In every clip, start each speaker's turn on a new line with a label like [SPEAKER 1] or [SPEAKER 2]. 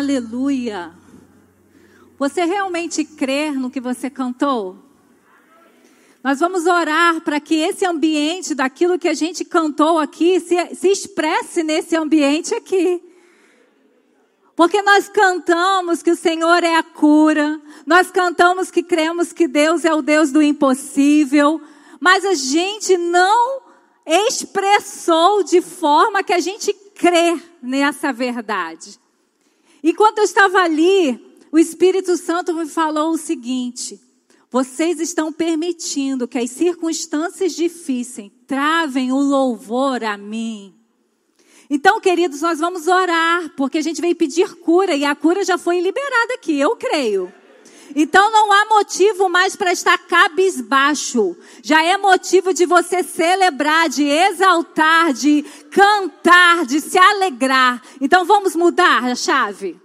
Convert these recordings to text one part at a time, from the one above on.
[SPEAKER 1] Aleluia. Você realmente crê no que você cantou? Nós vamos orar para que esse ambiente, daquilo que a gente cantou aqui, se, se expresse nesse ambiente aqui. Porque nós cantamos que o Senhor é a cura, nós cantamos que cremos que Deus é o Deus do impossível, mas a gente não expressou de forma que a gente crê nessa verdade. Enquanto eu estava ali, o Espírito Santo me falou o seguinte: vocês estão permitindo que as circunstâncias difíceis travem o louvor a mim. Então, queridos, nós vamos orar, porque a gente veio pedir cura e a cura já foi liberada aqui, eu creio. Então não há motivo mais para estar cabisbaixo. Já é motivo de você celebrar, de exaltar, de cantar, de se alegrar. Então vamos mudar a chave.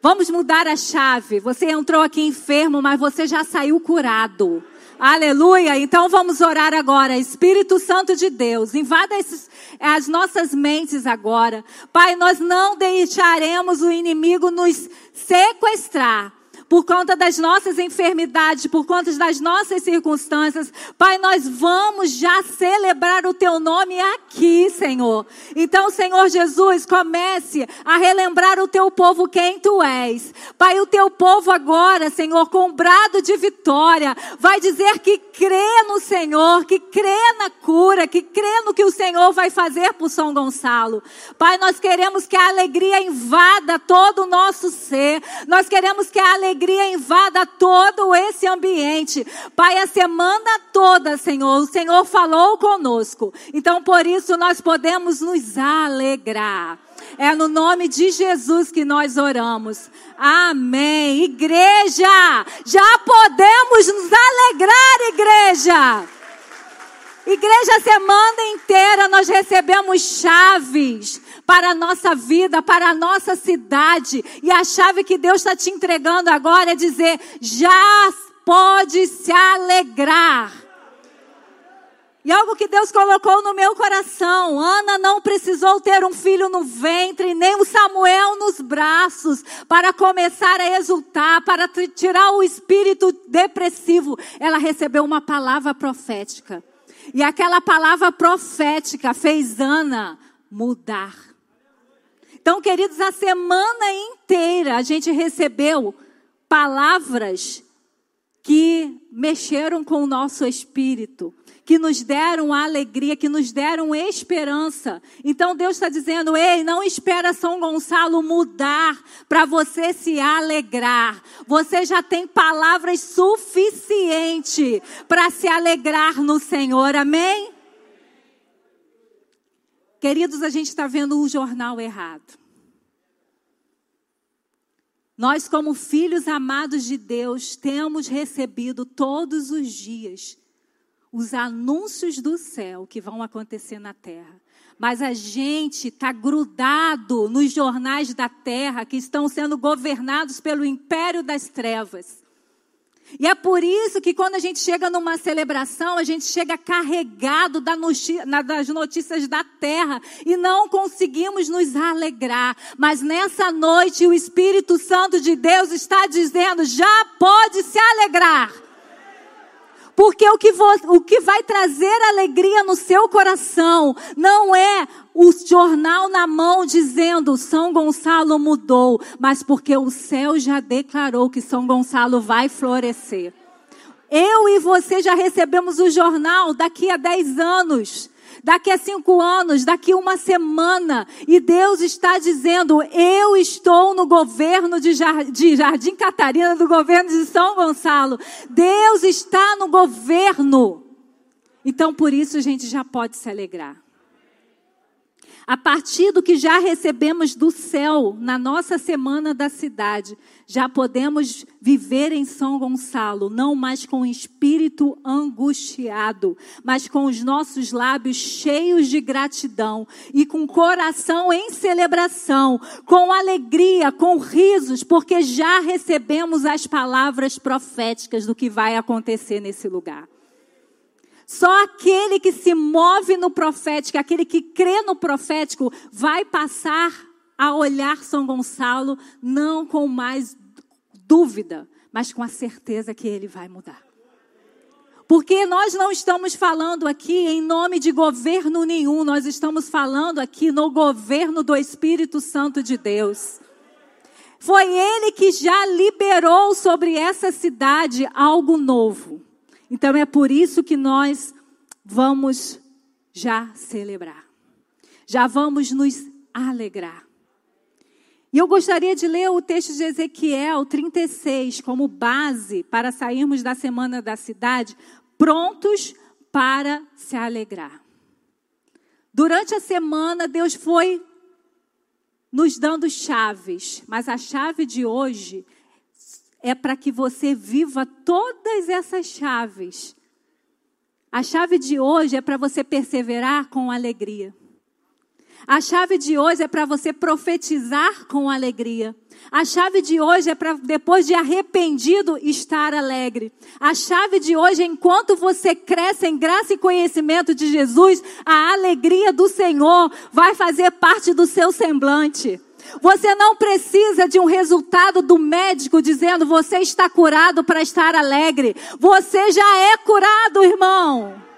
[SPEAKER 1] Vamos mudar a chave. Você entrou aqui enfermo, mas você já saiu curado. Aleluia. Então vamos orar agora. Espírito Santo de Deus, invada esses, as nossas mentes agora. Pai, nós não deixaremos o inimigo nos sequestrar por conta das nossas enfermidades, por conta das nossas circunstâncias. Pai, nós vamos já celebrar o teu nome aqui, Senhor. Então, Senhor Jesus, comece a relembrar o teu povo quem tu és. Pai, o teu povo agora, Senhor, com um brado de vitória, vai dizer que crê no Senhor, que crê na cura, que crê no que o Senhor vai fazer por São Gonçalo. Pai, nós queremos que a alegria invada todo o nosso ser. Nós queremos que a alegria alegria invada todo esse ambiente. Pai, a semana toda, Senhor, o Senhor falou conosco. Então, por isso, nós podemos nos alegrar. É no nome de Jesus que nós oramos. Amém. Igreja, já podemos nos alegrar, igreja. Igreja, semana inteira nós recebemos chaves para a nossa vida, para a nossa cidade. E a chave que Deus está te entregando agora é dizer: já pode se alegrar. E algo que Deus colocou no meu coração. Ana não precisou ter um filho no ventre, nem o Samuel nos braços, para começar a exultar, para tirar o espírito depressivo. Ela recebeu uma palavra profética. E aquela palavra profética fez Ana mudar. Então, queridos, a semana inteira a gente recebeu palavras que mexeram com o nosso espírito, que nos deram alegria, que nos deram esperança. Então Deus está dizendo: ei, não espera São Gonçalo mudar para você se alegrar. Você já tem palavras suficientes para se alegrar no Senhor. Amém? Queridos, a gente está vendo o jornal errado. Nós, como filhos amados de Deus, temos recebido todos os dias os anúncios do céu que vão acontecer na terra. Mas a gente está grudado nos jornais da terra que estão sendo governados pelo império das trevas. E é por isso que quando a gente chega numa celebração, a gente chega carregado das notícias da terra e não conseguimos nos alegrar. Mas nessa noite o Espírito Santo de Deus está dizendo: já pode se alegrar. Porque o que, o que vai trazer alegria no seu coração não é o jornal na mão dizendo São Gonçalo mudou, mas porque o céu já declarou que São Gonçalo vai florescer. Eu e você já recebemos o jornal daqui a 10 anos daqui a cinco anos, daqui a uma semana, e Deus está dizendo: Eu estou no governo de Jardim Catarina, do governo de São Gonçalo. Deus está no governo. Então, por isso, a gente já pode se alegrar a partir do que já recebemos do céu na nossa semana da cidade, já podemos viver em São Gonçalo, não mais com espírito angustiado, mas com os nossos lábios cheios de gratidão e com coração em celebração, com alegria, com risos, porque já recebemos as palavras proféticas do que vai acontecer nesse lugar. Só aquele que se move no profético, aquele que crê no profético, vai passar a olhar São Gonçalo não com mais dúvida, mas com a certeza que ele vai mudar. Porque nós não estamos falando aqui em nome de governo nenhum, nós estamos falando aqui no governo do Espírito Santo de Deus. Foi ele que já liberou sobre essa cidade algo novo. Então é por isso que nós vamos já celebrar. Já vamos nos alegrar. E eu gostaria de ler o texto de Ezequiel 36 como base para sairmos da semana da cidade prontos para se alegrar. Durante a semana, Deus foi nos dando chaves, mas a chave de hoje é para que você viva todas essas chaves. A chave de hoje é para você perseverar com alegria. A chave de hoje é para você profetizar com alegria. A chave de hoje é para, depois de arrependido, estar alegre. A chave de hoje é enquanto você cresce em graça e conhecimento de Jesus, a alegria do Senhor vai fazer parte do seu semblante. Você não precisa de um resultado do médico dizendo você está curado para estar alegre. Você já é curado, irmão.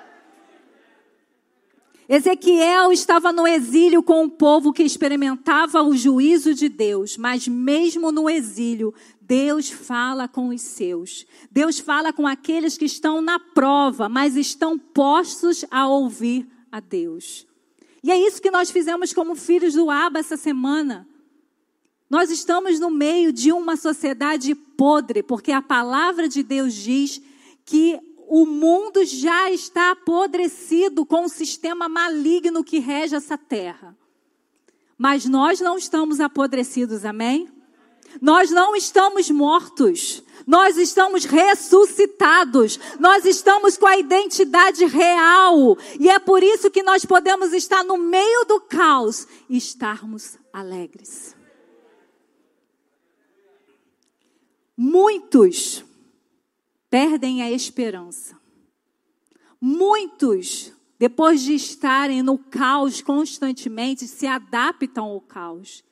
[SPEAKER 1] Ezequiel estava no exílio com um povo que experimentava o juízo de Deus, mas mesmo no exílio, Deus fala com os seus. Deus fala com aqueles que estão na prova, mas estão postos a ouvir a Deus. E é isso que nós fizemos como filhos do Abba essa semana. Nós estamos no meio de uma sociedade podre, porque a palavra de Deus diz que o mundo já está apodrecido com o sistema maligno que rege essa terra. Mas nós não estamos apodrecidos, amém? Nós não estamos mortos. Nós estamos ressuscitados. Nós estamos com a identidade real. E é por isso que nós podemos estar no meio do caos e estarmos alegres. Muitos perdem a esperança. Muitos, depois de estarem no caos constantemente, se adaptam ao caos.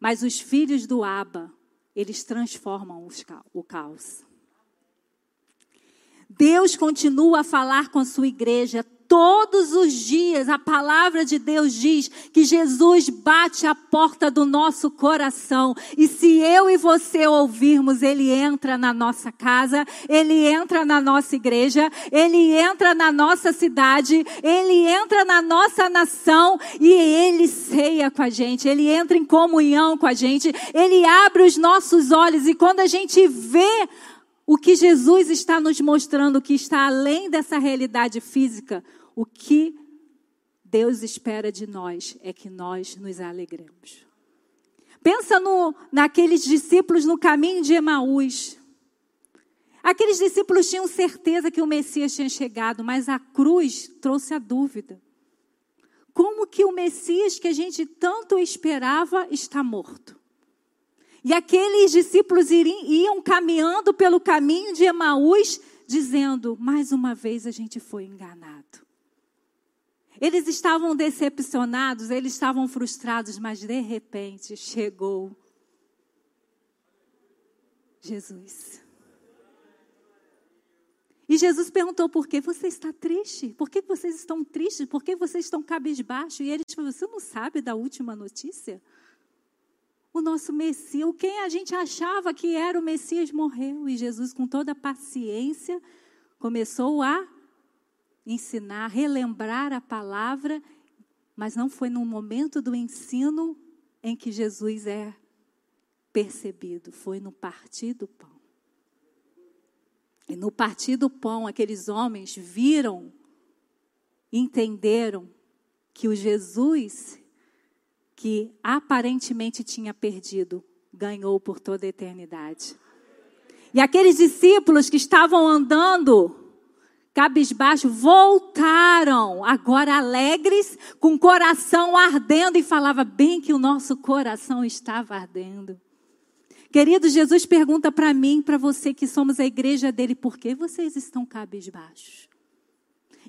[SPEAKER 1] Mas os filhos do Abba, eles transformam o caos. Deus continua a falar com a sua igreja Todos os dias a palavra de Deus diz que Jesus bate a porta do nosso coração. E se eu e você ouvirmos, ele entra na nossa casa, ele entra na nossa igreja, ele entra na nossa cidade, ele entra na nossa nação e ele ceia com a gente, ele entra em comunhão com a gente, ele abre os nossos olhos e quando a gente vê o que Jesus está nos mostrando que está além dessa realidade física, o que Deus espera de nós é que nós nos alegremos. Pensa no, naqueles discípulos no caminho de Emaús. Aqueles discípulos tinham certeza que o Messias tinha chegado, mas a cruz trouxe a dúvida. Como que o Messias que a gente tanto esperava está morto? E aqueles discípulos iam caminhando pelo caminho de Emaús, dizendo: mais uma vez a gente foi enganado. Eles estavam decepcionados, eles estavam frustrados, mas de repente chegou Jesus. E Jesus perguntou: por que você está triste? Por que vocês estão tristes? Por que vocês estão cabisbaixo? E eles falaram: você não sabe da última notícia? o nosso Messias, quem a gente achava que era o Messias, morreu. E Jesus, com toda a paciência, começou a ensinar, relembrar a palavra, mas não foi no momento do ensino em que Jesus é percebido, foi no partir do pão. E no partir do pão, aqueles homens viram, entenderam que o Jesus que aparentemente tinha perdido, ganhou por toda a eternidade. E aqueles discípulos que estavam andando cabisbaixo voltaram, agora alegres, com coração ardendo, e falava bem que o nosso coração estava ardendo. Querido, Jesus pergunta para mim, para você que somos a igreja dele, por que vocês estão cabisbaixos?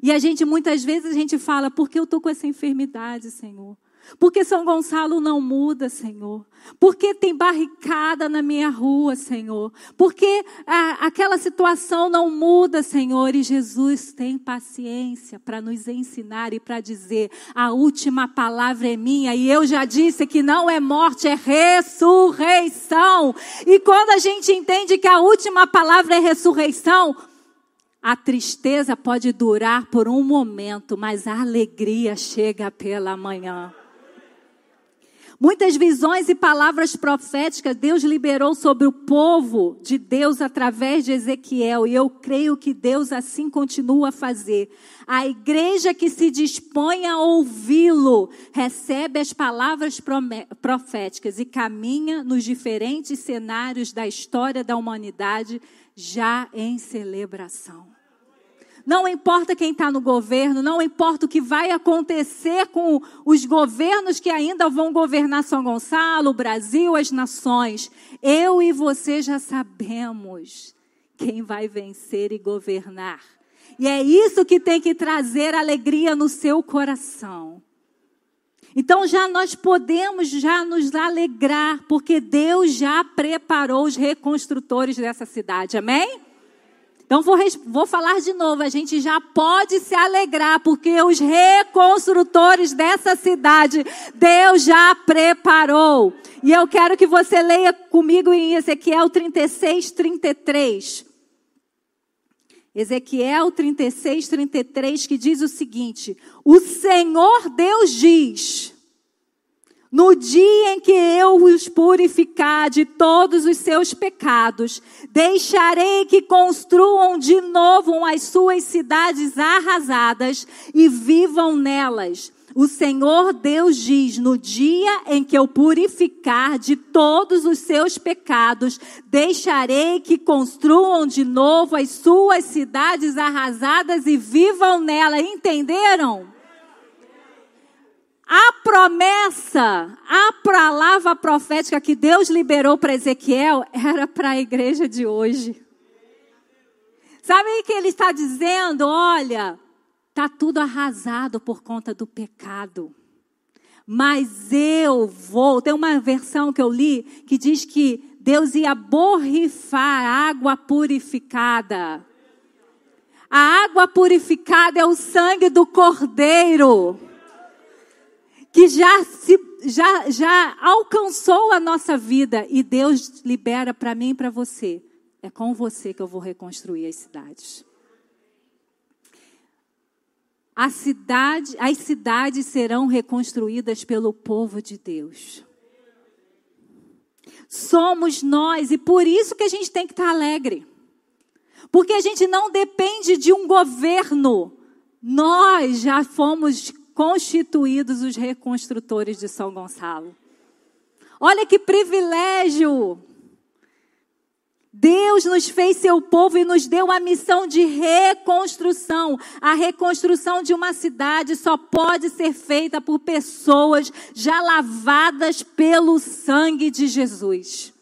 [SPEAKER 1] E a gente, muitas vezes, a gente fala, por que eu estou com essa enfermidade, Senhor? Porque São Gonçalo não muda, Senhor. Porque tem barricada na minha rua, Senhor. Porque ah, aquela situação não muda, Senhor. E Jesus tem paciência para nos ensinar e para dizer: a última palavra é minha. E eu já disse que não é morte, é ressurreição. E quando a gente entende que a última palavra é ressurreição, a tristeza pode durar por um momento, mas a alegria chega pela manhã. Muitas visões e palavras proféticas Deus liberou sobre o povo de Deus através de Ezequiel, e eu creio que Deus assim continua a fazer. A igreja que se dispõe a ouvi-lo recebe as palavras proféticas e caminha nos diferentes cenários da história da humanidade já em celebração. Não importa quem está no governo, não importa o que vai acontecer com os governos que ainda vão governar São Gonçalo, o Brasil, as nações. Eu e você já sabemos quem vai vencer e governar. E é isso que tem que trazer alegria no seu coração. Então já nós podemos já nos alegrar, porque Deus já preparou os reconstrutores dessa cidade. Amém? Então vou, vou falar de novo, a gente já pode se alegrar, porque os reconstrutores dessa cidade, Deus já preparou. E eu quero que você leia comigo em Ezequiel 36, 33. Ezequiel 36, 33, que diz o seguinte: O Senhor Deus diz. No dia em que eu os purificar de todos os seus pecados, deixarei que construam de novo as suas cidades arrasadas e vivam nelas. O Senhor Deus diz: no dia em que eu purificar de todos os seus pecados, deixarei que construam de novo as suas cidades arrasadas e vivam nela. Entenderam? A promessa, a palavra profética que Deus liberou para Ezequiel era para a igreja de hoje. Sabe o que ele está dizendo? Olha, está tudo arrasado por conta do pecado. Mas eu vou. Tem uma versão que eu li que diz que Deus ia borrifar água purificada. A água purificada é o sangue do cordeiro que já, se, já, já alcançou a nossa vida e Deus libera para mim e para você. É com você que eu vou reconstruir as cidades. A cidade, as cidades serão reconstruídas pelo povo de Deus. Somos nós e por isso que a gente tem que estar alegre. Porque a gente não depende de um governo. Nós já fomos constituídos os reconstrutores de São Gonçalo. Olha que privilégio! Deus nos fez seu povo e nos deu a missão de reconstrução. A reconstrução de uma cidade só pode ser feita por pessoas já lavadas pelo sangue de Jesus.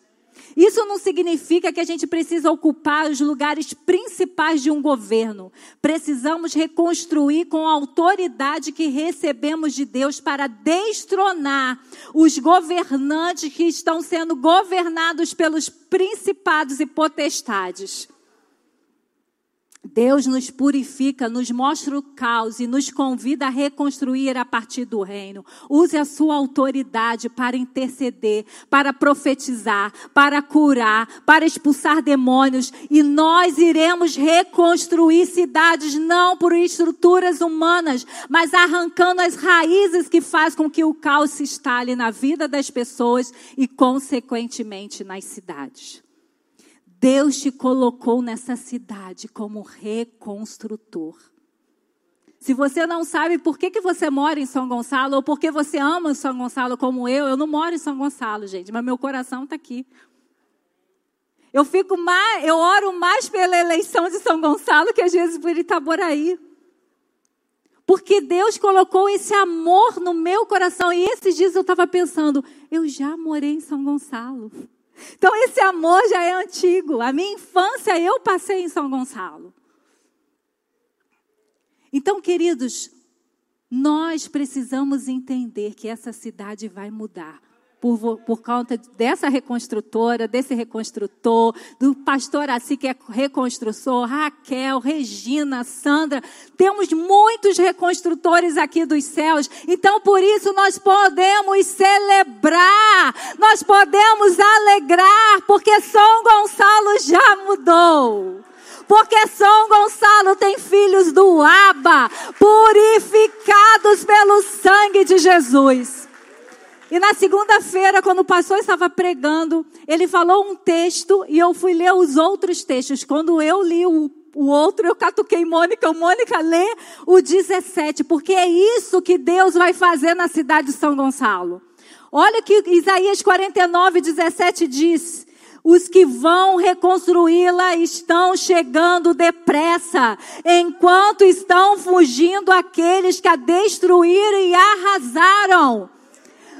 [SPEAKER 1] Isso não significa que a gente precisa ocupar os lugares principais de um governo. Precisamos reconstruir com a autoridade que recebemos de Deus para destronar os governantes que estão sendo governados pelos principados e potestades. Deus nos purifica, nos mostra o caos e nos convida a reconstruir a partir do reino. Use a sua autoridade para interceder, para profetizar, para curar, para expulsar demônios. E nós iremos reconstruir cidades não por estruturas humanas, mas arrancando as raízes que faz com que o caos se instale na vida das pessoas e, consequentemente, nas cidades. Deus te colocou nessa cidade como reconstrutor. Se você não sabe por que, que você mora em São Gonçalo ou por que você ama São Gonçalo como eu, eu não moro em São Gonçalo, gente, mas meu coração está aqui. Eu fico mais, eu oro mais pela eleição de São Gonçalo que às vezes por Itaboraí. Porque Deus colocou esse amor no meu coração. E esses dias eu estava pensando, eu já morei em São Gonçalo. Então esse amor já é antigo. A minha infância eu passei em São Gonçalo. Então, queridos, Nós precisamos entender que essa cidade vai mudar por, por conta dessa reconstrutora, desse reconstrutor, do pastor assim que é reconstrutor, Raquel, Regina, Sandra. Temos muitos reconstrutores aqui dos céus. Então, por isso, nós podemos celebrar, nós podemos alegrar, porque São Gonçalo já mudou. Porque São Gonçalo tem filhos do Aba, purificados pelo sangue de Jesus. E na segunda-feira, quando o pastor estava pregando, ele falou um texto e eu fui ler os outros textos. Quando eu li o, o outro, eu catuquei Mônica. Mônica, lê o 17, porque é isso que Deus vai fazer na cidade de São Gonçalo. Olha que Isaías 49, 17 diz. Os que vão reconstruí-la estão chegando depressa, enquanto estão fugindo aqueles que a destruíram e arrasaram.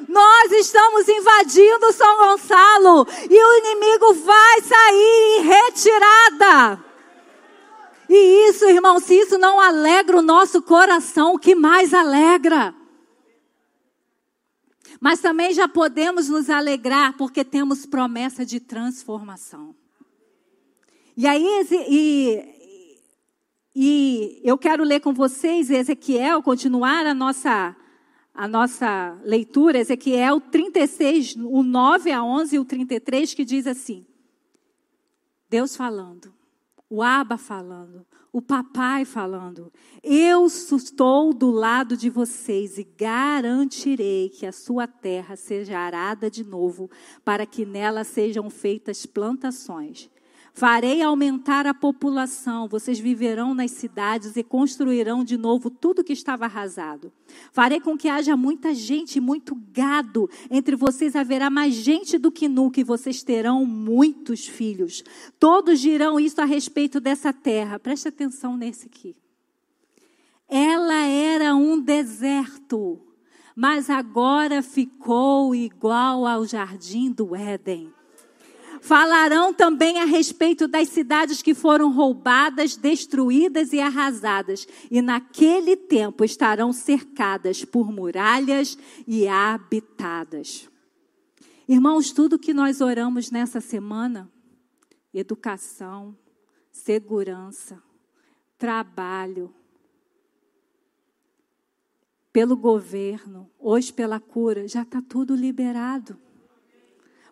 [SPEAKER 1] Nós estamos invadindo São Gonçalo e o inimigo vai sair em retirada. E isso, irmão, se isso não alegra o nosso coração, o que mais alegra? Mas também já podemos nos alegrar porque temos promessa de transformação. E aí, e, e eu quero ler com vocês Ezequiel, continuar a nossa a nossa leitura, Ezequiel 36, o 9 a 11 e o 33, que diz assim: Deus falando, o Aba falando, o papai falando: Eu estou do lado de vocês e garantirei que a sua terra seja arada de novo, para que nela sejam feitas plantações. Farei aumentar a população, vocês viverão nas cidades e construirão de novo tudo que estava arrasado. Farei com que haja muita gente, muito gado. Entre vocês haverá mais gente do que nunca e vocês terão muitos filhos. Todos dirão isso a respeito dessa terra. Preste atenção nesse aqui. Ela era um deserto, mas agora ficou igual ao jardim do Éden. Falarão também a respeito das cidades que foram roubadas, destruídas e arrasadas, e naquele tempo estarão cercadas por muralhas e habitadas. Irmãos, tudo que nós oramos nessa semana, educação, segurança, trabalho, pelo governo, hoje pela cura, já está tudo liberado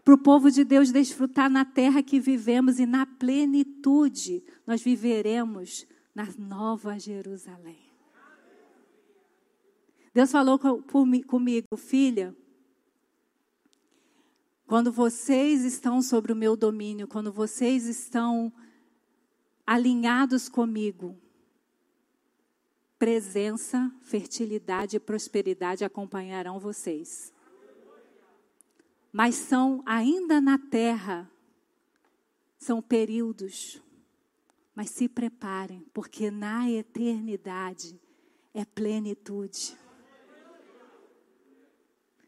[SPEAKER 1] para o povo de Deus desfrutar na terra que vivemos e na plenitude nós viveremos na nova Jerusalém. Deus falou comigo, filha, quando vocês estão sobre o meu domínio, quando vocês estão alinhados comigo, presença, fertilidade e prosperidade acompanharão vocês mas são ainda na terra, são períodos. Mas se preparem, porque na eternidade é plenitude.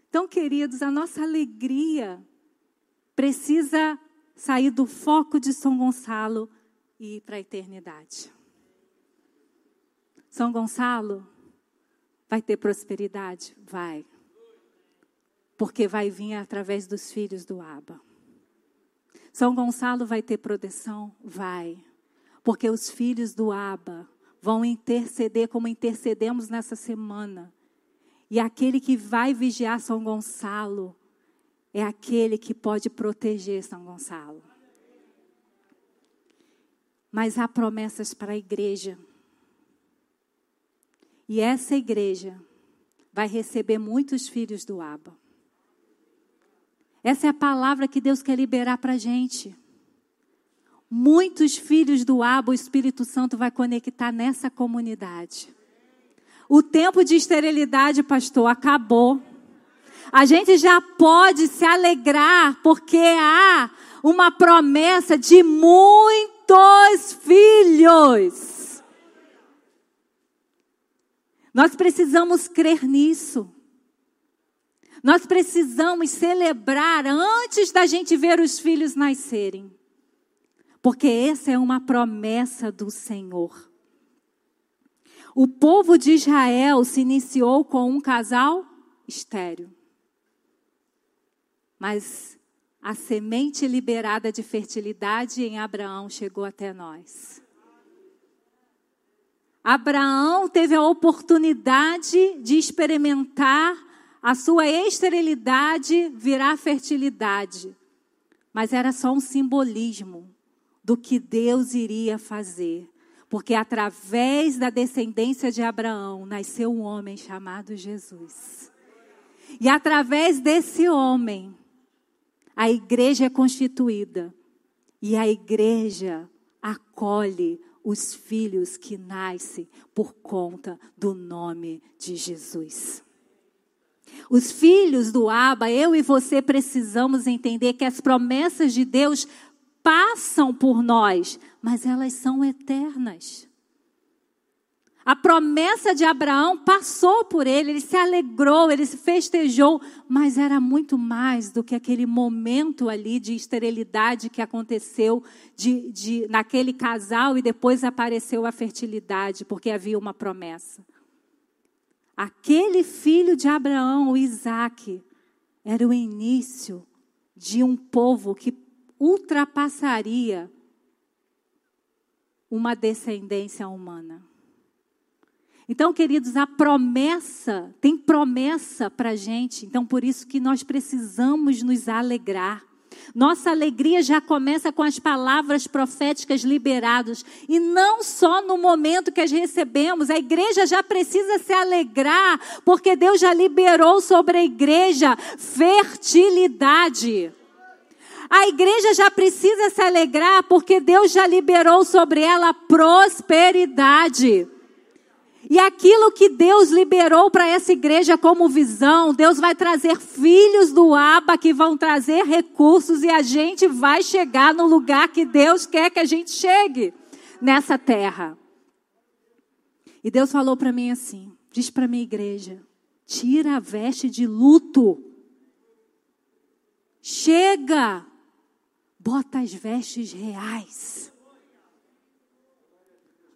[SPEAKER 1] Então, queridos, a nossa alegria precisa sair do foco de São Gonçalo e ir para a eternidade. São Gonçalo vai ter prosperidade? Vai porque vai vir através dos filhos do Abba. São Gonçalo vai ter proteção? Vai. Porque os filhos do Abba vão interceder como intercedemos nessa semana. E aquele que vai vigiar São Gonçalo é aquele que pode proteger São Gonçalo. Mas há promessas para a igreja. E essa igreja vai receber muitos filhos do Abba. Essa é a palavra que Deus quer liberar para a gente. Muitos filhos do Abo, o Espírito Santo vai conectar nessa comunidade. O tempo de esterilidade, pastor, acabou. A gente já pode se alegrar, porque há uma promessa de muitos filhos. Nós precisamos crer nisso. Nós precisamos celebrar antes da gente ver os filhos nascerem. Porque essa é uma promessa do Senhor. O povo de Israel se iniciou com um casal estéreo. Mas a semente liberada de fertilidade em Abraão chegou até nós. Abraão teve a oportunidade de experimentar a sua esterilidade virar fertilidade. Mas era só um simbolismo do que Deus iria fazer. Porque através da descendência de Abraão nasceu um homem chamado Jesus. E através desse homem, a igreja é constituída. E a igreja acolhe os filhos que nascem por conta do nome de Jesus. Os filhos do Abba, eu e você precisamos entender que as promessas de Deus passam por nós, mas elas são eternas. A promessa de Abraão passou por ele, ele se alegrou, ele se festejou, mas era muito mais do que aquele momento ali de esterilidade que aconteceu de, de, naquele casal e depois apareceu a fertilidade, porque havia uma promessa. Aquele filho de Abraão, o Isaac, era o início de um povo que ultrapassaria uma descendência humana. Então, queridos, a promessa, tem promessa para a gente, então por isso que nós precisamos nos alegrar. Nossa alegria já começa com as palavras proféticas liberadas. E não só no momento que as recebemos, a igreja já precisa se alegrar, porque Deus já liberou sobre a igreja fertilidade. A igreja já precisa se alegrar, porque Deus já liberou sobre ela prosperidade. E aquilo que Deus liberou para essa igreja como visão, Deus vai trazer filhos do Aba que vão trazer recursos e a gente vai chegar no lugar que Deus quer que a gente chegue nessa terra. E Deus falou para mim assim: diz para minha igreja, tira a veste de luto. Chega, bota as vestes reais.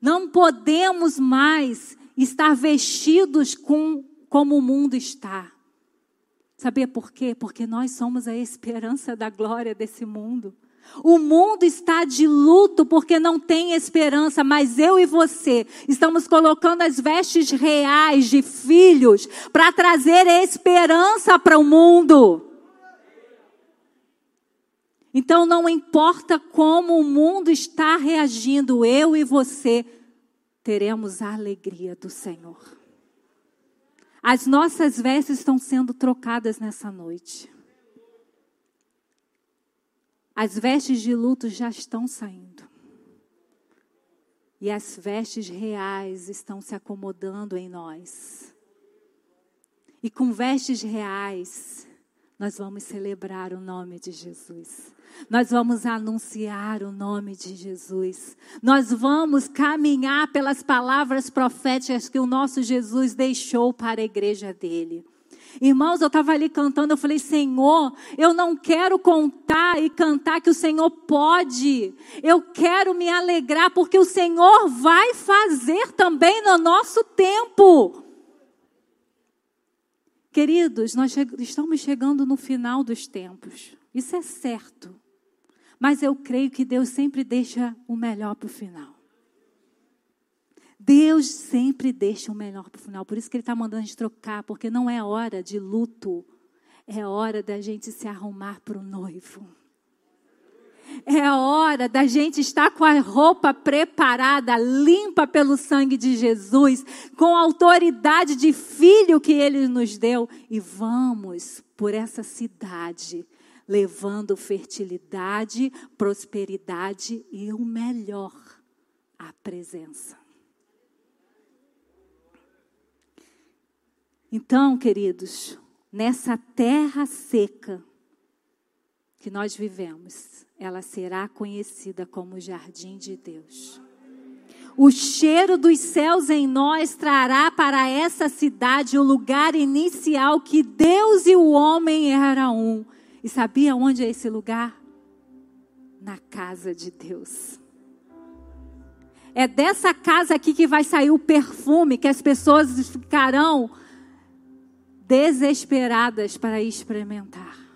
[SPEAKER 1] Não podemos mais estar vestidos com como o mundo está. Sabia por quê? Porque nós somos a esperança da glória desse mundo. O mundo está de luto porque não tem esperança, mas eu e você estamos colocando as vestes reais de filhos para trazer esperança para o mundo. Então não importa como o mundo está reagindo, eu e você teremos a alegria do Senhor. As nossas vestes estão sendo trocadas nessa noite. As vestes de luto já estão saindo. E as vestes reais estão se acomodando em nós. E com vestes reais, nós vamos celebrar o nome de Jesus. Nós vamos anunciar o nome de Jesus. Nós vamos caminhar pelas palavras proféticas que o nosso Jesus deixou para a igreja dele. Irmãos, eu estava ali cantando, eu falei, Senhor, eu não quero contar e cantar que o Senhor pode. Eu quero me alegrar porque o Senhor vai fazer também no nosso tempo. Queridos, nós estamos chegando no final dos tempos. Isso é certo. Mas eu creio que Deus sempre deixa o melhor para o final. Deus sempre deixa o melhor para o final. Por isso que Ele está mandando a gente trocar, porque não é hora de luto, é hora da gente se arrumar para o noivo. É hora da gente estar com a roupa preparada, limpa pelo sangue de Jesus, com a autoridade de filho que ele nos deu, e vamos por essa cidade levando fertilidade, prosperidade e o melhor, a presença. Então, queridos, nessa terra seca que nós vivemos, ela será conhecida como jardim de Deus. O cheiro dos céus em nós trará para essa cidade o lugar inicial que Deus e o homem eram um e sabia onde é esse lugar? Na casa de Deus. É dessa casa aqui que vai sair o perfume que as pessoas ficarão desesperadas para experimentar.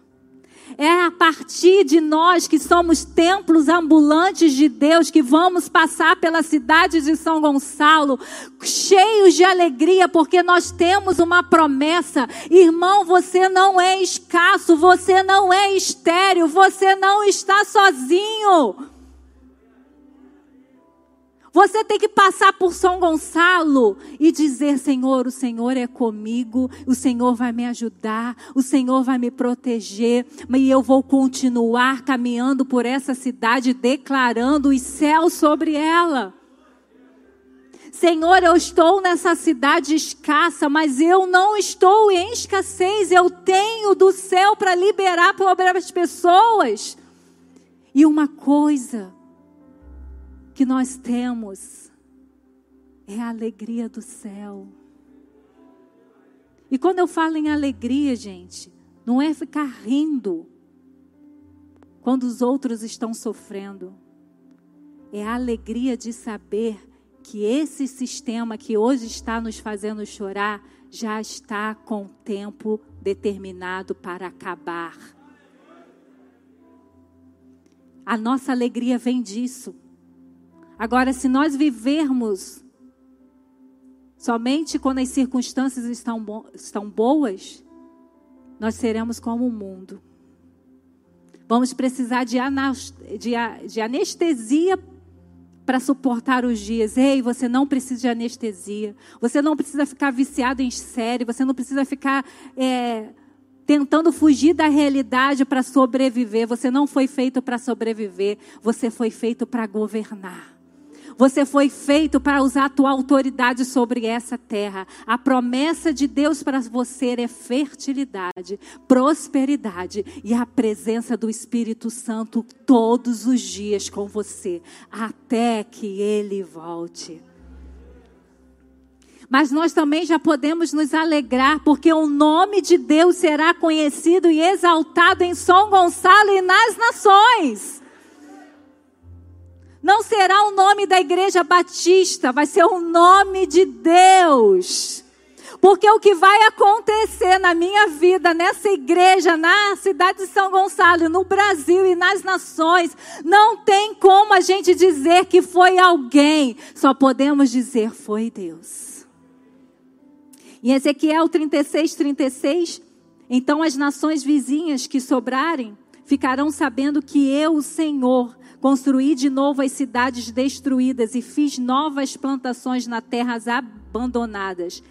[SPEAKER 1] É a partir de nós que somos templos ambulantes de Deus que vamos passar pela cidade de São Gonçalo cheios de alegria porque nós temos uma promessa. Irmão, você não é escasso, você não é estéril, você não está sozinho. Você tem que passar por São Gonçalo e dizer: Senhor, o Senhor é comigo, o Senhor vai me ajudar, o Senhor vai me proteger, e eu vou continuar caminhando por essa cidade, declarando os céus sobre ela. Senhor, eu estou nessa cidade escassa, mas eu não estou em escassez, eu tenho do céu para liberar para as pessoas. E uma coisa, que nós temos é a alegria do céu. E quando eu falo em alegria, gente, não é ficar rindo quando os outros estão sofrendo. É a alegria de saber que esse sistema que hoje está nos fazendo chorar já está com tempo determinado para acabar. A nossa alegria vem disso. Agora, se nós vivermos somente quando as circunstâncias estão, bo estão boas, nós seremos como o mundo. Vamos precisar de, de, de anestesia para suportar os dias. Ei, você não precisa de anestesia. Você não precisa ficar viciado em série. Você não precisa ficar é, tentando fugir da realidade para sobreviver. Você não foi feito para sobreviver. Você foi feito para governar. Você foi feito para usar a tua autoridade sobre essa terra. A promessa de Deus para você é fertilidade, prosperidade e a presença do Espírito Santo todos os dias com você, até que ele volte. Mas nós também já podemos nos alegrar, porque o nome de Deus será conhecido e exaltado em São Gonçalo e nas nações. Não será o nome da igreja batista, vai ser o nome de Deus. Porque o que vai acontecer na minha vida, nessa igreja, na cidade de São Gonçalo, no Brasil e nas nações, não tem como a gente dizer que foi alguém, só podemos dizer foi Deus. Em Ezequiel 36, 36, então as nações vizinhas que sobrarem ficarão sabendo que eu, o Senhor, Construí de novo as cidades destruídas e fiz novas plantações na terras abandonadas.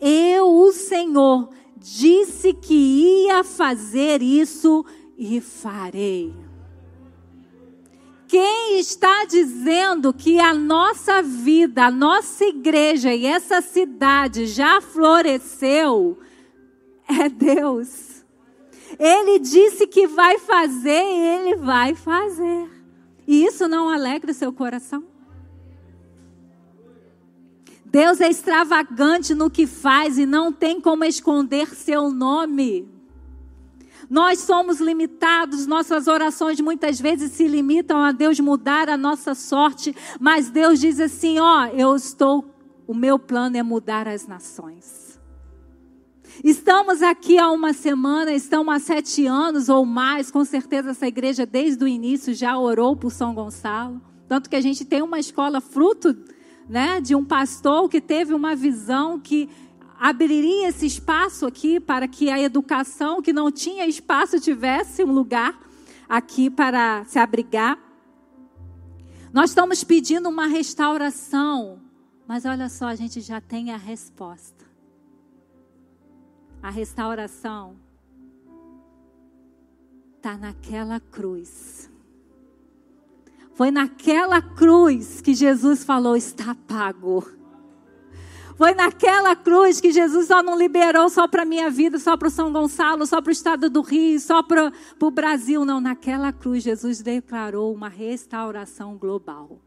[SPEAKER 1] Eu, o Senhor, disse que ia fazer isso e farei. Quem está dizendo que a nossa vida, a nossa igreja e essa cidade já floresceu é Deus. Ele disse que vai fazer e ele vai fazer. E isso não alegra o seu coração? Deus é extravagante no que faz e não tem como esconder seu nome. Nós somos limitados, nossas orações muitas vezes se limitam a Deus mudar a nossa sorte, mas Deus diz assim: ó, eu estou, o meu plano é mudar as nações. Estamos aqui há uma semana, estamos há sete anos ou mais, com certeza essa igreja desde o início já orou por São Gonçalo. Tanto que a gente tem uma escola fruto né, de um pastor que teve uma visão que abriria esse espaço aqui para que a educação que não tinha espaço tivesse um lugar aqui para se abrigar. Nós estamos pedindo uma restauração, mas olha só, a gente já tem a resposta a restauração está naquela cruz. Foi naquela cruz que Jesus falou: está pago. Foi naquela cruz que Jesus só não liberou só para a minha vida, só para o São Gonçalo, só para o estado do Rio, só para o Brasil. Não, naquela cruz Jesus declarou uma restauração global.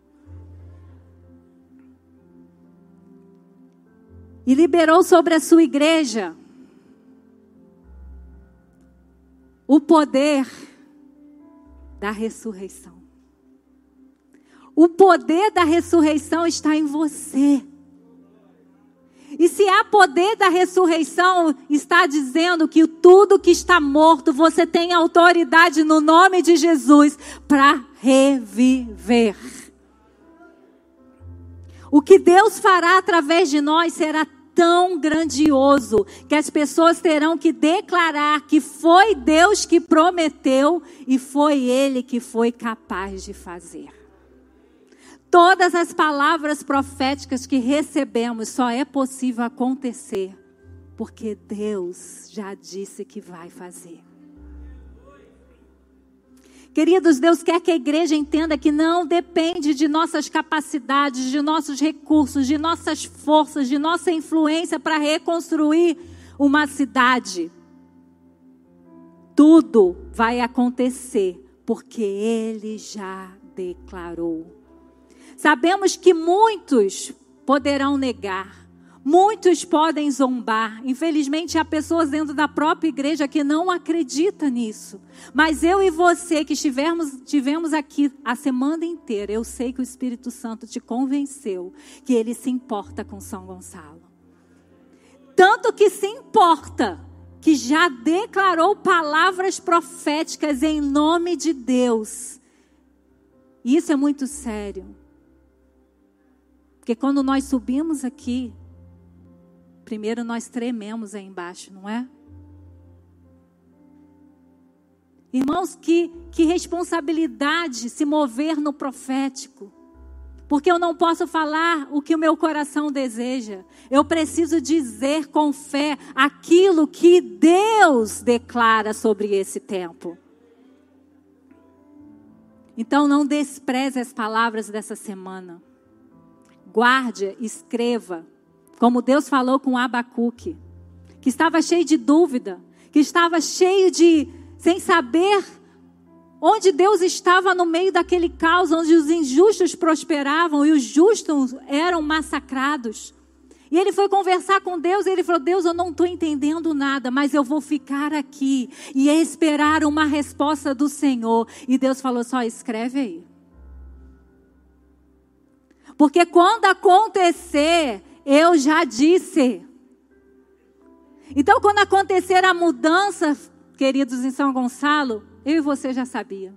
[SPEAKER 1] E liberou sobre a sua igreja o poder da ressurreição. o poder da ressurreição está em você. E se há poder da ressurreição, está dizendo que tudo que está morto, você tem autoridade no nome de Jesus para reviver. O que Deus fará através de nós será tão grandioso que as pessoas terão que declarar que foi Deus que prometeu e foi Ele que foi capaz de fazer. Todas as palavras proféticas que recebemos só é possível acontecer porque Deus já disse que vai fazer. Queridos, Deus quer que a igreja entenda que não depende de nossas capacidades, de nossos recursos, de nossas forças, de nossa influência para reconstruir uma cidade. Tudo vai acontecer porque Ele já declarou. Sabemos que muitos poderão negar, Muitos podem zombar. Infelizmente, há pessoas dentro da própria igreja que não acreditam nisso. Mas eu e você que estivermos, tivemos aqui a semana inteira, eu sei que o Espírito Santo te convenceu que ele se importa com São Gonçalo. Tanto que se importa que já declarou palavras proféticas em nome de Deus. Isso é muito sério. Porque quando nós subimos aqui, primeiro nós trememos aí embaixo, não é? Irmãos, que, que responsabilidade se mover no profético. Porque eu não posso falar o que o meu coração deseja. Eu preciso dizer com fé aquilo que Deus declara sobre esse tempo. Então não despreze as palavras dessa semana. Guarde, escreva como Deus falou com Abacuque, que estava cheio de dúvida, que estava cheio de sem saber onde Deus estava no meio daquele caos, onde os injustos prosperavam e os justos eram massacrados. E ele foi conversar com Deus e ele falou: Deus, eu não estou entendendo nada, mas eu vou ficar aqui e esperar uma resposta do Senhor. E Deus falou: só escreve aí. Porque quando acontecer, eu já disse. Então, quando acontecer a mudança, queridos, em São Gonçalo, eu e você já sabia.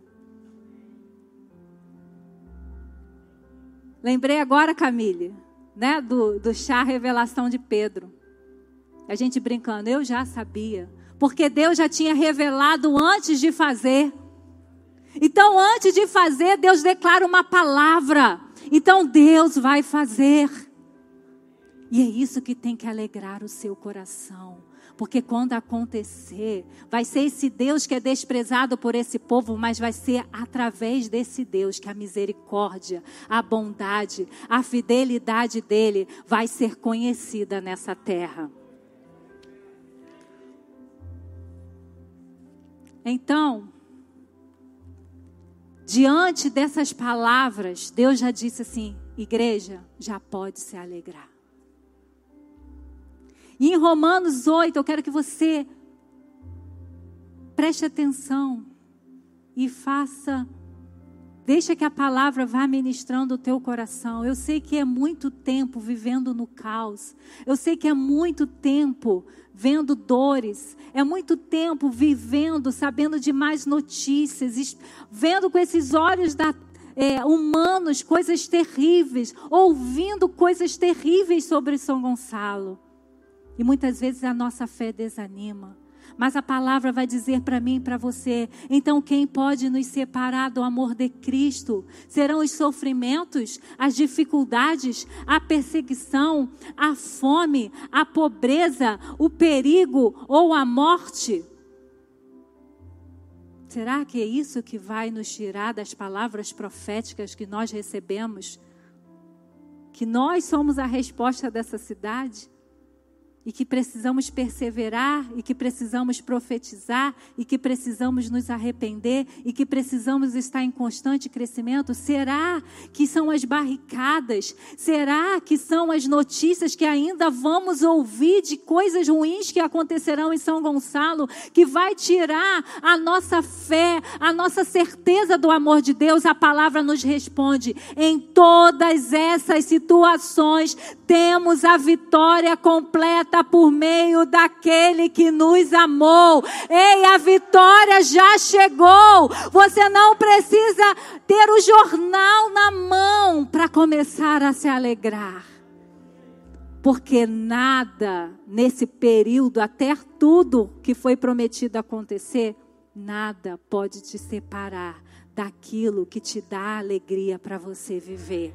[SPEAKER 1] Lembrei agora, Camille, né, do, do chá revelação de Pedro. A gente brincando, eu já sabia. Porque Deus já tinha revelado antes de fazer. Então, antes de fazer, Deus declara uma palavra. Então, Deus vai fazer. E é isso que tem que alegrar o seu coração. Porque quando acontecer, vai ser esse Deus que é desprezado por esse povo, mas vai ser através desse Deus que a misericórdia, a bondade, a fidelidade dele vai ser conhecida nessa terra. Então, diante dessas palavras, Deus já disse assim: igreja, já pode se alegrar. E em Romanos 8, eu quero que você preste atenção e faça. Deixa que a palavra vá ministrando o teu coração. Eu sei que é muito tempo vivendo no caos. Eu sei que é muito tempo vendo dores. É muito tempo vivendo, sabendo de mais notícias, vendo com esses olhos da, é, humanos coisas terríveis, ouvindo coisas terríveis sobre São Gonçalo. E muitas vezes a nossa fé desanima. Mas a palavra vai dizer para mim e para você: então quem pode nos separar do amor de Cristo? Serão os sofrimentos, as dificuldades, a perseguição, a fome, a pobreza, o perigo ou a morte? Será que é isso que vai nos tirar das palavras proféticas que nós recebemos? Que nós somos a resposta dessa cidade? E que precisamos perseverar, e que precisamos profetizar, e que precisamos nos arrepender, e que precisamos estar em constante crescimento? Será que são as barricadas? Será que são as notícias que ainda vamos ouvir de coisas ruins que acontecerão em São Gonçalo, que vai tirar a nossa fé, a nossa certeza do amor de Deus? A palavra nos responde: em todas essas situações, temos a vitória completa por meio daquele que nos amou. Ei, a vitória já chegou. Você não precisa ter o jornal na mão para começar a se alegrar. Porque nada nesse período, até tudo que foi prometido acontecer, nada pode te separar daquilo que te dá alegria para você viver.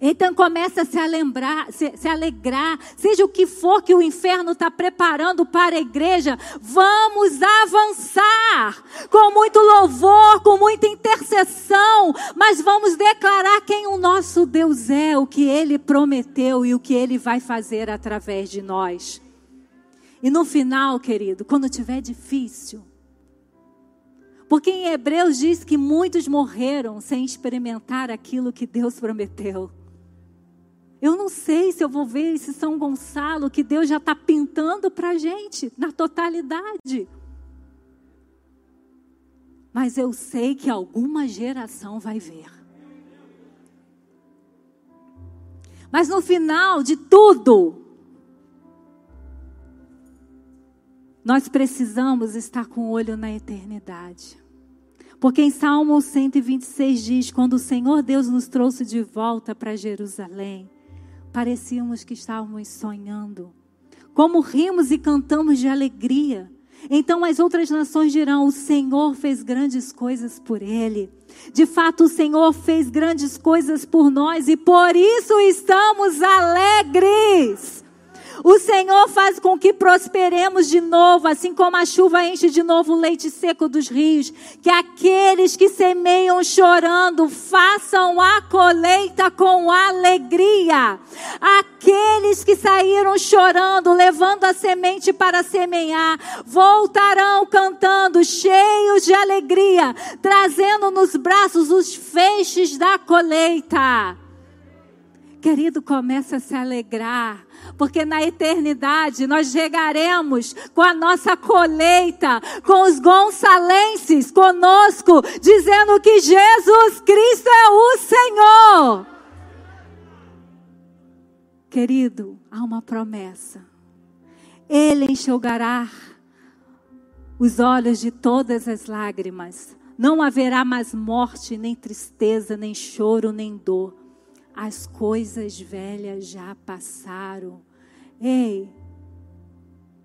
[SPEAKER 1] Então começa a se, lembrar, se, se alegrar, seja o que for que o inferno está preparando para a igreja, vamos avançar com muito louvor, com muita intercessão, mas vamos declarar quem o nosso Deus é, o que ele prometeu e o que ele vai fazer através de nós. E no final, querido, quando tiver difícil, porque em Hebreus diz que muitos morreram sem experimentar aquilo que Deus prometeu. Eu não sei se eu vou ver esse São Gonçalo que Deus já está pintando para a gente na totalidade. Mas eu sei que alguma geração vai ver. Mas no final de tudo, nós precisamos estar com o olho na eternidade. Porque em Salmo 126 diz: quando o Senhor Deus nos trouxe de volta para Jerusalém, parecíamos que estávamos sonhando. Como rimos e cantamos de alegria. Então as outras nações dirão: O Senhor fez grandes coisas por ele. De fato, o Senhor fez grandes coisas por nós e por isso estamos alegres. O Senhor faz com que prosperemos de novo, assim como a chuva enche de novo o leite seco dos rios. Que aqueles que semeiam chorando façam a colheita com alegria. Aqueles que saíram chorando, levando a semente para semear, voltarão cantando, cheios de alegria, trazendo nos braços os feixes da colheita. Querido, começa a se alegrar porque na eternidade nós chegaremos com a nossa colheita, com os gonçalenses conosco, dizendo que Jesus Cristo é o Senhor. Querido, há uma promessa. Ele enxugará os olhos de todas as lágrimas. Não haverá mais morte, nem tristeza, nem choro, nem dor as coisas velhas já passaram. Ei,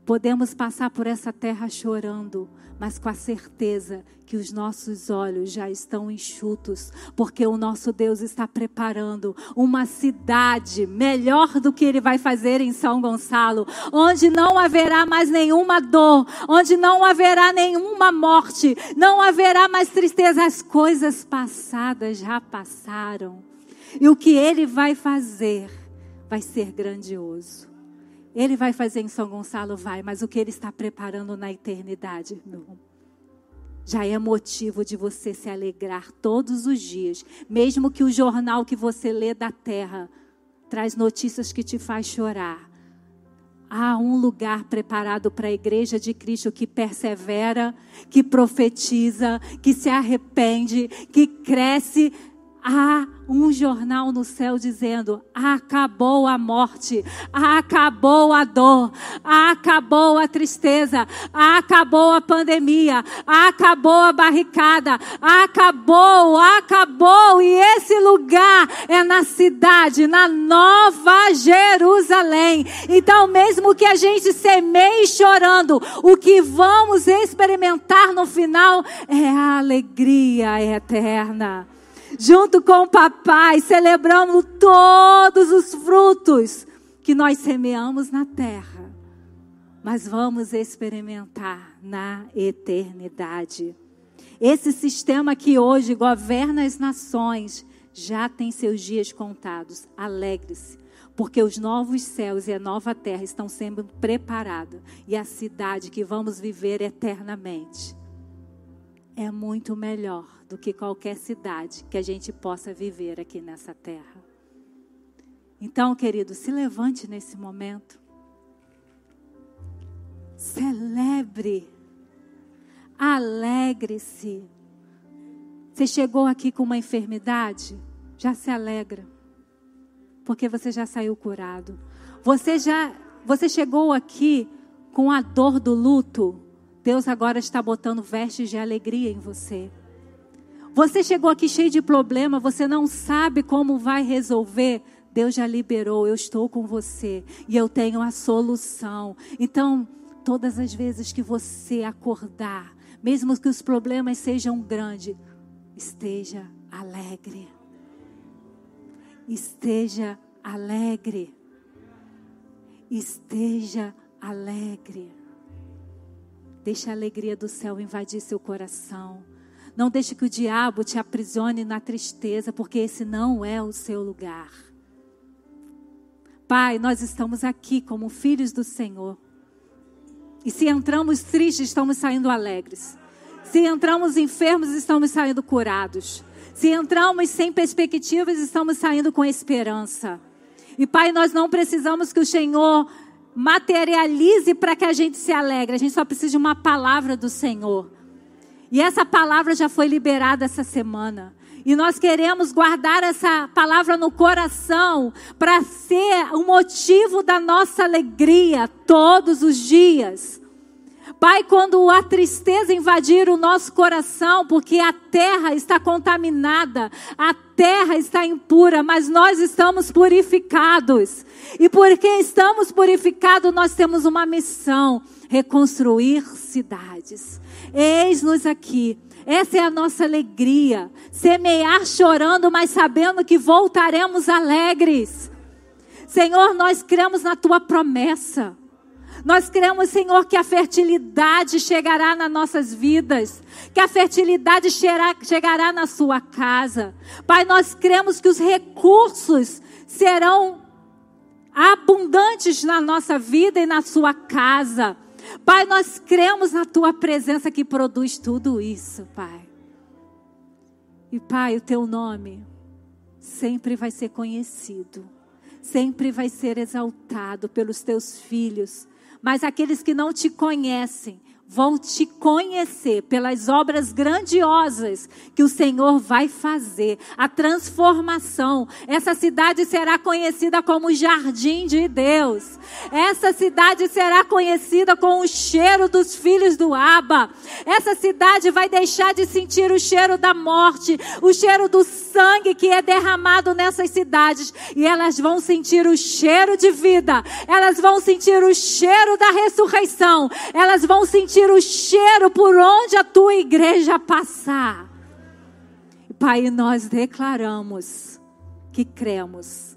[SPEAKER 1] podemos passar por essa terra chorando, mas com a certeza que os nossos olhos já estão enxutos, porque o nosso Deus está preparando uma cidade melhor do que ele vai fazer em São Gonçalo, onde não haverá mais nenhuma dor, onde não haverá nenhuma morte, não haverá mais tristeza, as coisas passadas já passaram. E o que ele vai fazer vai ser grandioso. Ele vai fazer em São Gonçalo, vai, mas o que ele está preparando na eternidade, não. Já é motivo de você se alegrar todos os dias, mesmo que o jornal que você lê da terra traz notícias que te faz chorar. Há um lugar preparado para a igreja de Cristo que persevera, que profetiza, que se arrepende, que cresce Há um jornal no céu dizendo: acabou a morte, acabou a dor, acabou a tristeza, acabou a pandemia, acabou a barricada, acabou, acabou. E esse lugar é na cidade, na Nova Jerusalém. Então, mesmo que a gente semeie chorando, o que vamos experimentar no final é a alegria eterna junto com o papai, celebramos todos os frutos que nós semeamos na terra, mas vamos experimentar na eternidade. Esse sistema que hoje governa as nações já tem seus dias contados. Alegre-se, porque os novos céus e a nova terra estão sendo preparados e a cidade que vamos viver eternamente é muito melhor do que qualquer cidade que a gente possa viver aqui nessa terra. Então, querido, se levante nesse momento. Celebre. Alegre-se. Você chegou aqui com uma enfermidade? Já se alegra. Porque você já saiu curado. Você já você chegou aqui com a dor do luto? Deus agora está botando vestes de alegria em você. Você chegou aqui cheio de problema, você não sabe como vai resolver. Deus já liberou, eu estou com você e eu tenho a solução. Então, todas as vezes que você acordar, mesmo que os problemas sejam grandes, esteja alegre. Esteja alegre. Esteja alegre. Deixe a alegria do céu invadir seu coração. Não deixe que o diabo te aprisione na tristeza, porque esse não é o seu lugar. Pai, nós estamos aqui como filhos do Senhor. E se entramos tristes, estamos saindo alegres. Se entramos enfermos, estamos saindo curados. Se entramos sem perspectivas, estamos saindo com esperança. E Pai, nós não precisamos que o Senhor materialize para que a gente se alegre. A gente só precisa de uma palavra do Senhor. E essa palavra já foi liberada essa semana. E nós queremos guardar essa palavra no coração para ser o motivo da nossa alegria todos os dias. Pai, quando a tristeza invadir o nosso coração, porque a terra está contaminada, a terra está impura, mas nós estamos purificados. E porque estamos purificados, nós temos uma missão: reconstruir cidades. Eis-nos aqui essa é a nossa alegria. Semear chorando, mas sabendo que voltaremos alegres. Senhor, nós cremos na tua promessa. Nós cremos, Senhor, que a fertilidade chegará nas nossas vidas, que a fertilidade chegará na sua casa. Pai, nós cremos que os recursos serão abundantes na nossa vida e na sua casa. Pai, nós cremos na tua presença que produz tudo isso, Pai. E Pai, o teu nome sempre vai ser conhecido, sempre vai ser exaltado pelos teus filhos. Mas aqueles que não te conhecem, vão te conhecer pelas obras grandiosas que o Senhor vai fazer, a transformação. Essa cidade será conhecida como jardim de Deus. Essa cidade será conhecida com o cheiro dos filhos do Abba. Essa cidade vai deixar de sentir o cheiro da morte, o cheiro do sangue que é derramado nessas cidades e elas vão sentir o cheiro de vida. Elas vão sentir o cheiro da ressurreição. Elas vão sentir sentir o cheiro por onde a tua igreja passar. Pai, nós declaramos que cremos,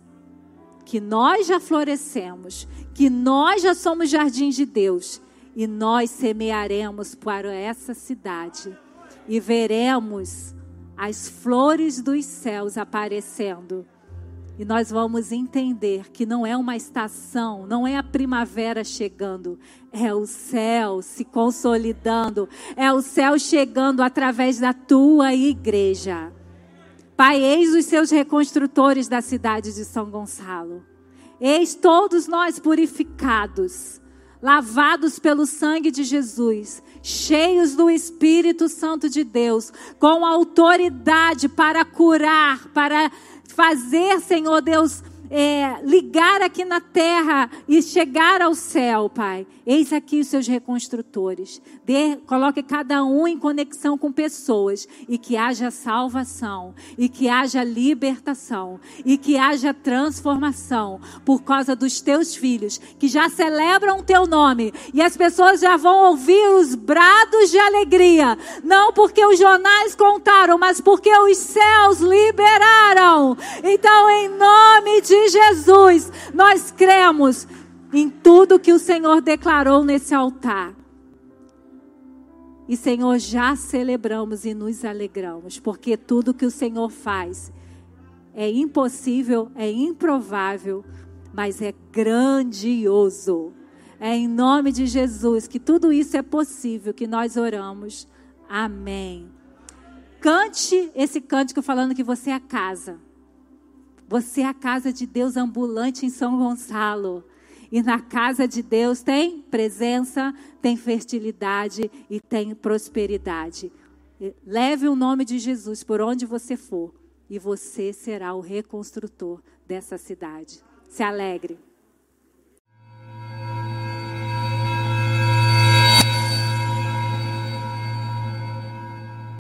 [SPEAKER 1] que nós já florescemos, que nós já somos jardim de Deus e nós semearemos para essa cidade e veremos as flores dos céus aparecendo e nós vamos entender que não é uma estação, não é a primavera chegando, é o céu se consolidando, é o céu chegando através da tua igreja. Pai, eis os seus reconstrutores da cidade de São Gonçalo. Eis todos nós purificados, lavados pelo sangue de Jesus, cheios do Espírito Santo de Deus, com autoridade para curar, para fazer, Senhor Deus, é, ligar aqui na terra e chegar ao céu, Pai. Eis aqui os seus reconstrutores. Dê, coloque cada um em conexão com pessoas e que haja salvação, e que haja libertação, e que haja transformação por causa dos teus filhos que já celebram o teu nome e as pessoas já vão ouvir os brados de alegria, não porque os jornais contaram, mas porque os céus liberaram. Então, em nome Jesus, nós cremos em tudo que o Senhor declarou nesse altar. E, Senhor, já celebramos e nos alegramos, porque tudo que o Senhor faz é impossível, é improvável, mas é grandioso. É em nome de Jesus que tudo isso é possível, que nós oramos. Amém. Cante esse cântico falando que você é a casa. Você é a casa de Deus ambulante em São Gonçalo. E na casa de Deus tem presença, tem fertilidade e tem prosperidade. Leve o nome de Jesus por onde você for e você será o reconstrutor dessa cidade. Se alegre.